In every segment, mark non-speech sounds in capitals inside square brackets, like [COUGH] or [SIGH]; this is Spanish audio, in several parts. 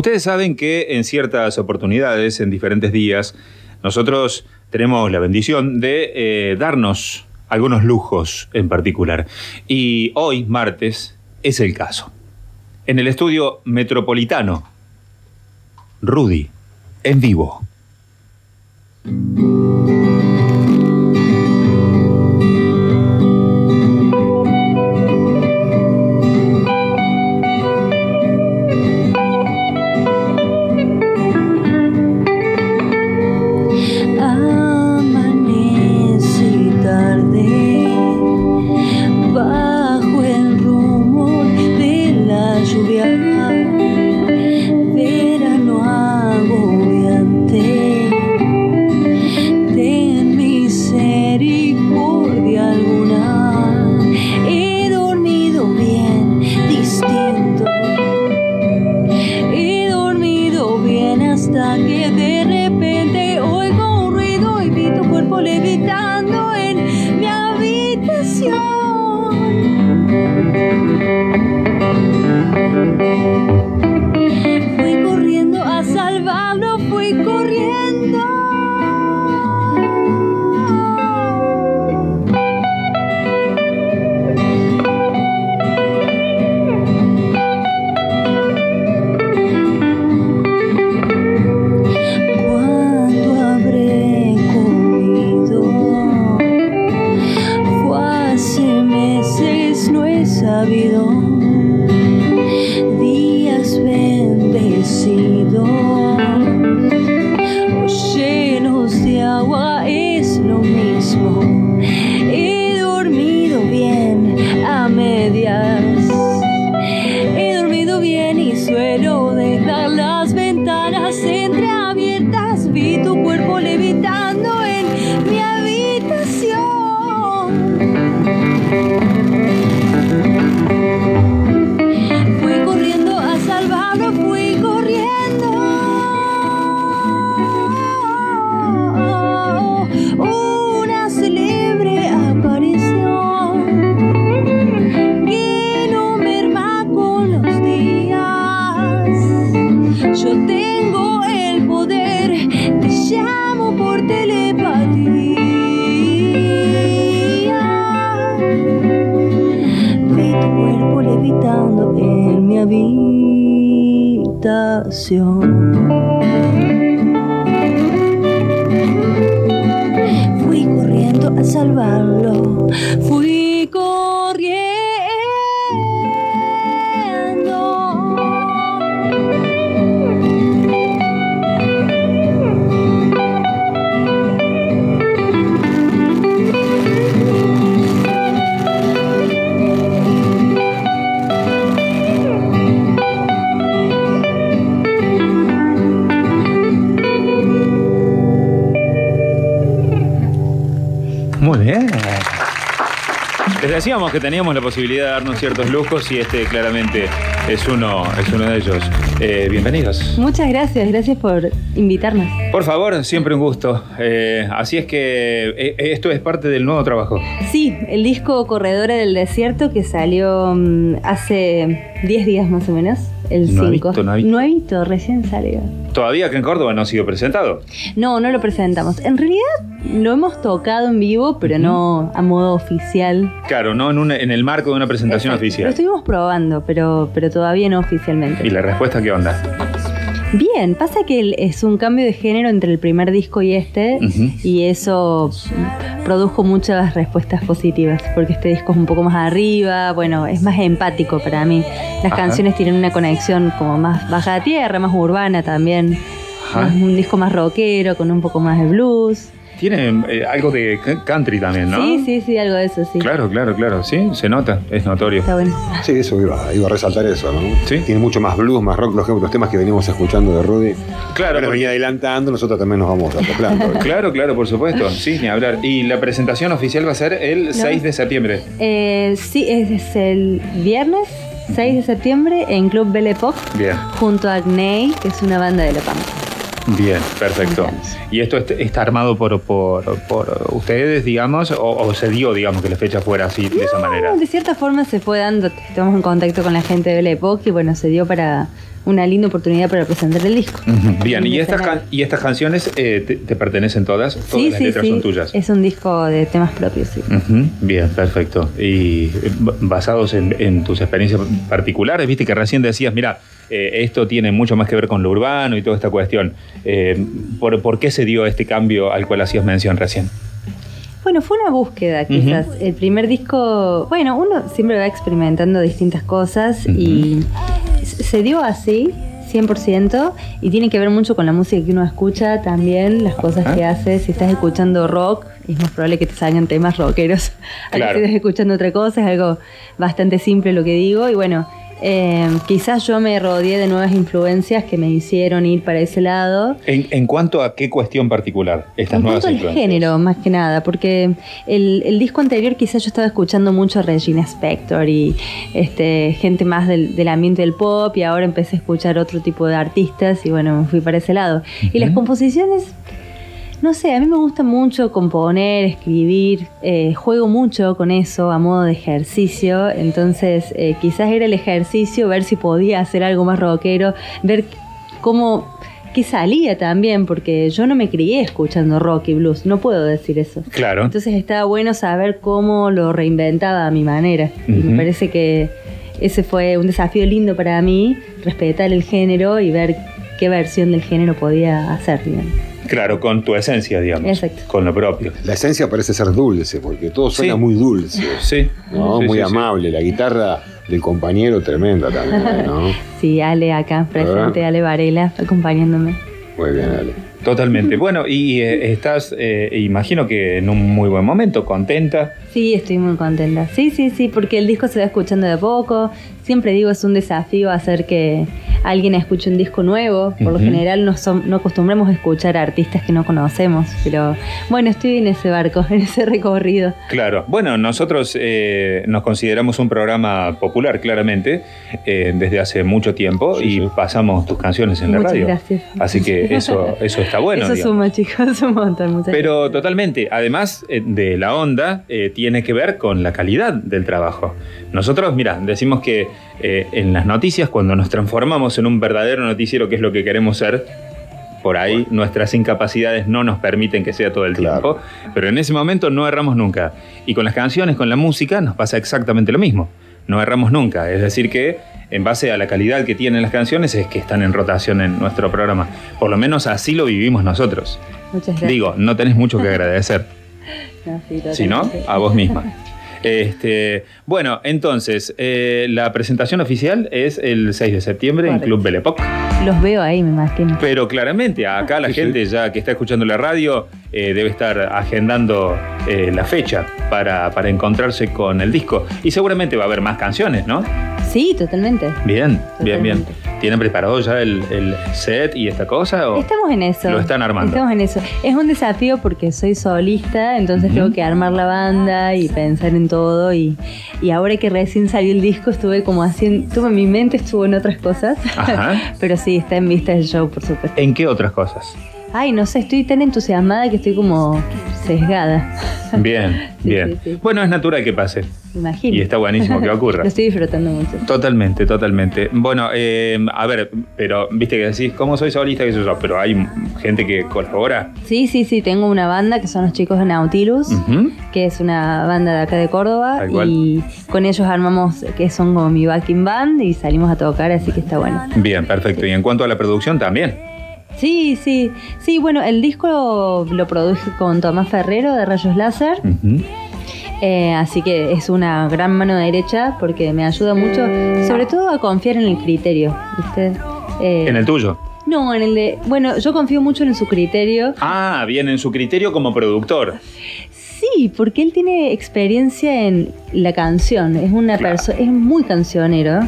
Ustedes saben que en ciertas oportunidades, en diferentes días, nosotros tenemos la bendición de eh, darnos algunos lujos en particular. Y hoy, martes, es el caso. En el estudio metropolitano, Rudy, en vivo. Fui corriendo a salvarlo. Decíamos que teníamos la posibilidad de darnos ciertos lujos y este claramente es uno, es uno de ellos. Eh, bienvenidos. Muchas gracias, gracias por invitarnos. Por favor, siempre un gusto. Eh, así es que eh, esto es parte del nuevo trabajo. Sí, el disco Corredora del Desierto que salió mm, hace 10 días más o menos, el 5. Nuevito, nuevito. Nuevito, recién salió. Todavía que en Córdoba no ha sido presentado. No, no lo presentamos. En realidad lo hemos tocado en vivo, pero no a modo oficial. Claro, no en, una- en el marco de una presentación Exacto. Lo oficial. estuvimos probando, pero, pero todavía no oficialmente. ¿Y la respuesta qué onda? Bien, pasa que es un cambio de género entre el primer disco y este, y eso produjo muchas respuestas positivas, porque este disco es un poco más arriba, bueno, es más empático para mí. Las Ajá. canciones tienen una conexión como más baja de tierra, más urbana también. Más un disco más rockero, con un poco más de blues. Tiene eh, algo de country también, ¿no? Sí, sí, sí, algo de eso, sí. Claro, claro, claro. Sí, se nota, es notorio. Está bueno. Sí, eso iba, iba a resaltar eso, ¿no? Sí. Tiene mucho más blues, más rock, los, los temas que venimos escuchando de Rudy. Claro, Bueno, venía adelantando, nosotros también nos vamos acoplando. [LAUGHS] Claro, claro, por supuesto. Sí, ni hablar. Y la presentación oficial va a ser el 6 de septiembre. Eh, sí, es, es el viernes 6 de septiembre en Club Belle Époque, Bien, junto a Agnei, que es una banda de La Pampa. Bien, perfecto. ¿Y esto est- está armado por, por, por ustedes, digamos, o, o se dio, digamos, que la fecha fuera así, de esa manera? De cierta forma se fue dando, estamos en contacto con la gente de Belle Époque y bueno, se dio para, una linda oportunidad para presentar el disco. Bien, En y estas, can- y estas canciones eh, te, te pertenecen todas, todas Sí, las sí, letras sí. son tuyas. Es un disco de temas propios, sí. Bien, perfecto. Y eh, basados en, en tus experiencias particulares, viste que recién decías, mira, eh, esto tiene mucho más que ver con lo urbano y toda esta cuestión. Eh, ¿por, por qué se dio este cambio al cual hacías mención recién? Bueno, fue una búsqueda quizás. El primer disco, bueno, uno siempre va experimentando distintas cosas y se dio así. 100% y tiene que ver mucho con la música que uno escucha también, las cosas Ajá. que hace. Si estás escuchando rock, es más probable que te salgan temas rockeros. [LAUGHS] Claro. si estás escuchando otra cosa, es algo bastante simple lo que digo. Y bueno, eh, quizás yo me rodeé de nuevas influencias que me hicieron ir para ese lado. En, en cuanto a qué cuestión particular, estas En nuevas cuanto al influencias? género, más que nada, porque el, el disco anterior quizás yo estaba escuchando mucho Regina Spector y este, gente más del, del ambiente del pop y ahora empecé a escuchar otro tipo de artistas y bueno, me fui para ese lado. Y las composiciones, no sé, a mí me gusta mucho componer, escribir, eh, juego mucho con eso a modo de ejercicio, entonces eh, quizás era el ejercicio, ver si podía hacer algo más rockero, ver cómo que salía también, porque yo no me crié escuchando rock y blues, no puedo decir eso. Claro. Entonces estaba bueno saber cómo lo reinventaba a mi manera. Y me parece que ese fue un desafío lindo para mí, respetar el género y ver qué versión del género podía hacer. digamos. Claro, con tu esencia, digamos. Exacto. Con lo propio. La esencia parece ser dulce, porque todo suena Sí. muy dulce. Sí. ¿no? Sí, muy sí, sí. amable. La guitarra del compañero tremenda también, ¿no? [LAUGHS] Sí, Ale acá, presente, Ale Varela, acompañándome. Muy bien, Ale. Totalmente. [LAUGHS] Bueno, y eh, estás, eh, imagino que en un muy buen momento, contenta. Sí, estoy muy contenta. Sí, sí, sí, porque el disco se va escuchando de a poco. Siempre digo, es un desafío hacer que alguien escuche un disco nuevo. Por lo general no, som- no acostumbramos a escuchar a artistas que no conocemos. Pero bueno, estoy en ese barco, [LAUGHS] en ese recorrido. Claro. Bueno, nosotros eh, nos consideramos un programa popular, claramente, eh, desde hace mucho tiempo Sí, y sí. pasamos tus canciones en la Muchas radio. gracias. Así que [LAUGHS] eso, eso está bueno. Eso digamos. suma, chicos, [LAUGHS] un montón. Muchas Pero totalmente, además eh, de la onda, eh, tiene que ver con la calidad del trabajo. Nosotros, mira, decimos que eh, en las noticias, cuando nos transformamos en un verdadero noticiero, que es lo que queremos ser, por ahí nuestras incapacidades no nos permiten que sea todo el Claro. tiempo, pero en ese momento no erramos nunca. Y con las canciones, con la música, nos pasa exactamente lo mismo. No erramos nunca. Es decir, que en base a la calidad que tienen las canciones es que están en rotación en nuestro programa. Por lo menos así lo vivimos nosotros. Muchas gracias. Digo, no tenés mucho que agradecer, [LAUGHS] No, sí, si no, a vos misma. [LAUGHS] Este, bueno, entonces, eh, la presentación oficial es el 6 de septiembre en. Club Belepoc. Los veo ahí, me imagino. Pero claramente, acá la Sí, sí. gente ya que está escuchando la radio eh, debe estar agendando eh, la fecha para, para encontrarse con el disco. Y seguramente va a haber más canciones, ¿no? Sí, totalmente. Bien, bien, bien. ¿Tienen preparado ya el, el set y esta cosa? o- Estamos en eso. Lo están armando. Estamos en eso. Es un desafío porque soy solista, entonces tengo que armar la banda y pensar en todo. Y, y ahora que recién salió el disco, estuve como haciendo. Tuve mi mente, estuvo en otras cosas. Ajá. [LAUGHS] Pero sí, está en vista el show, por supuesto. ¿En qué otras cosas? Ay, no sé, estoy tan entusiasmada que estoy como sesgada. Bien, [LAUGHS] Sí, bien. sí, sí. Bueno, es natural que pase. Imagino. Y está buenísimo que ocurra. [LAUGHS] Lo estoy disfrutando mucho. Totalmente, totalmente. Bueno, eh, a ver, pero viste que decís, ¿cómo soy solista? ¿Qué sé yo? Pero hay gente que colabora. Sí, sí, sí, tengo una banda que son los chicos de Nautilus. Que es una banda de acá de Córdoba y con ellos armamos que son como mi backing band y salimos a tocar, así que está bueno. Bien, perfecto. Y en cuanto a la producción también. Sí, sí, sí, bueno, el disco lo, produje con Tomás Ferrero de Rayos Láser, eh, así que es una gran mano derecha porque me ayuda mucho, sobre todo a confiar en el criterio, ¿viste? Eh, En el tuyo. No, en el de, bueno, yo confío mucho en su criterio. Ah, bien, en su criterio como productor. Sí, porque él tiene experiencia en la canción, es una Claro. persona, es muy cancionero.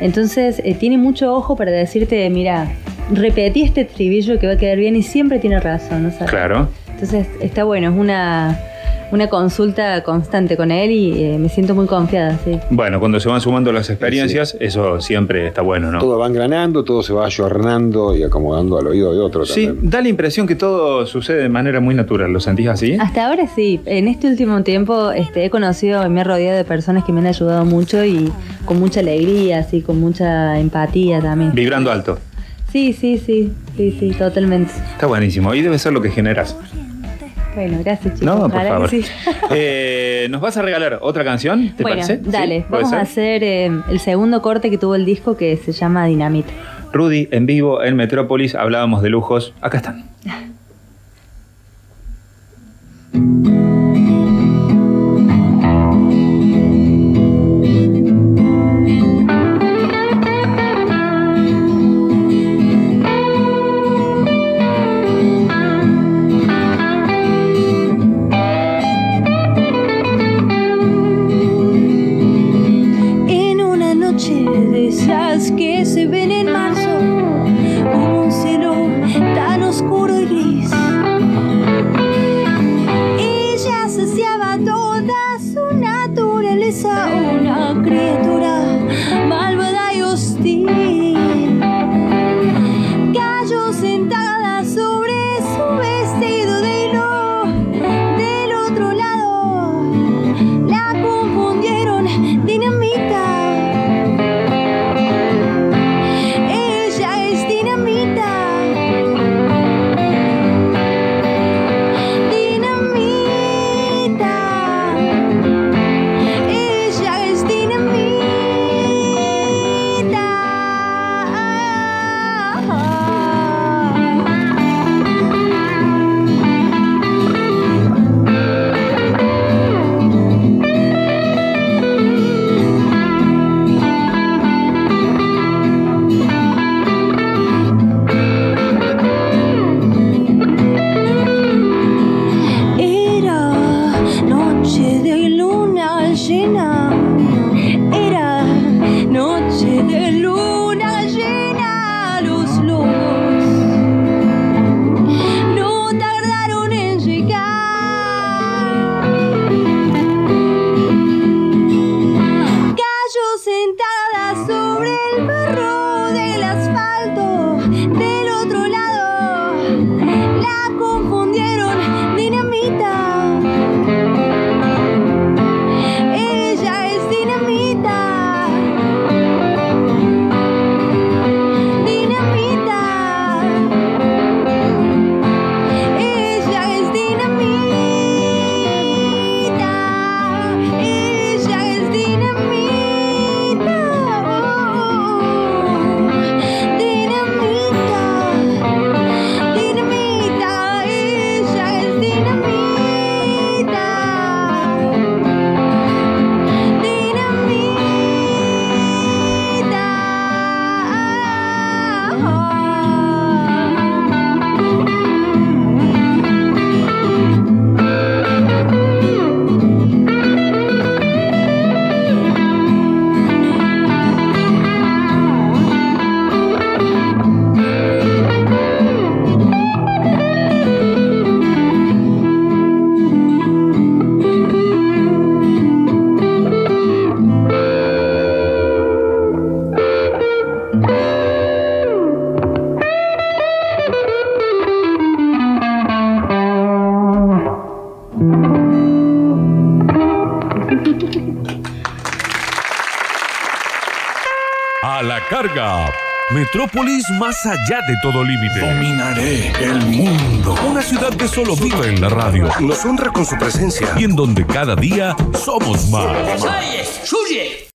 Entonces eh, tiene mucho ojo para decirte, mira, repetí este estribillo que va a quedar bien y siempre tiene razón, ¿no sabes? Claro. Entonces está bueno, es una una consulta constante con él y eh, me siento muy confiada, sí. Bueno, cuando se van sumando las experiencias, eso siempre está bueno, ¿no? Todo va engranando, todo se va ayornando y acomodando al oído de otro Sí, también. da la impresión que todo sucede de manera muy natural. ¿Lo sentís así? Hasta ahora sí. En este último tiempo este, he conocido y me he rodeado de personas que me han ayudado mucho y con mucha alegría, así, con mucha empatía también. Vibrando alto. Sí, sí, sí, sí, sí, totalmente. Está buenísimo. Y debe ser lo que generas. Bueno, gracias chicos. No, por favor. sí. [LAUGHS] Eh, ¿Nos vas a regalar otra canción? ¿Te bueno, parece? dale, ¿Sí? ¿Puede vamos a hacer eh, el segundo corte que tuvo el disco que se llama Dinamita. Rudy, en vivo en Metrópolis, hablábamos de lujos. Acá están. [LAUGHS] naturaleza, una sobre el barro del asfalto del otro lado. Carga. Metrópolis más allá de todo límite. Dominaré el mundo. Una ciudad que solo vive en la radio Nos honra con su presencia. y en donde cada día somos más. ¡Suye!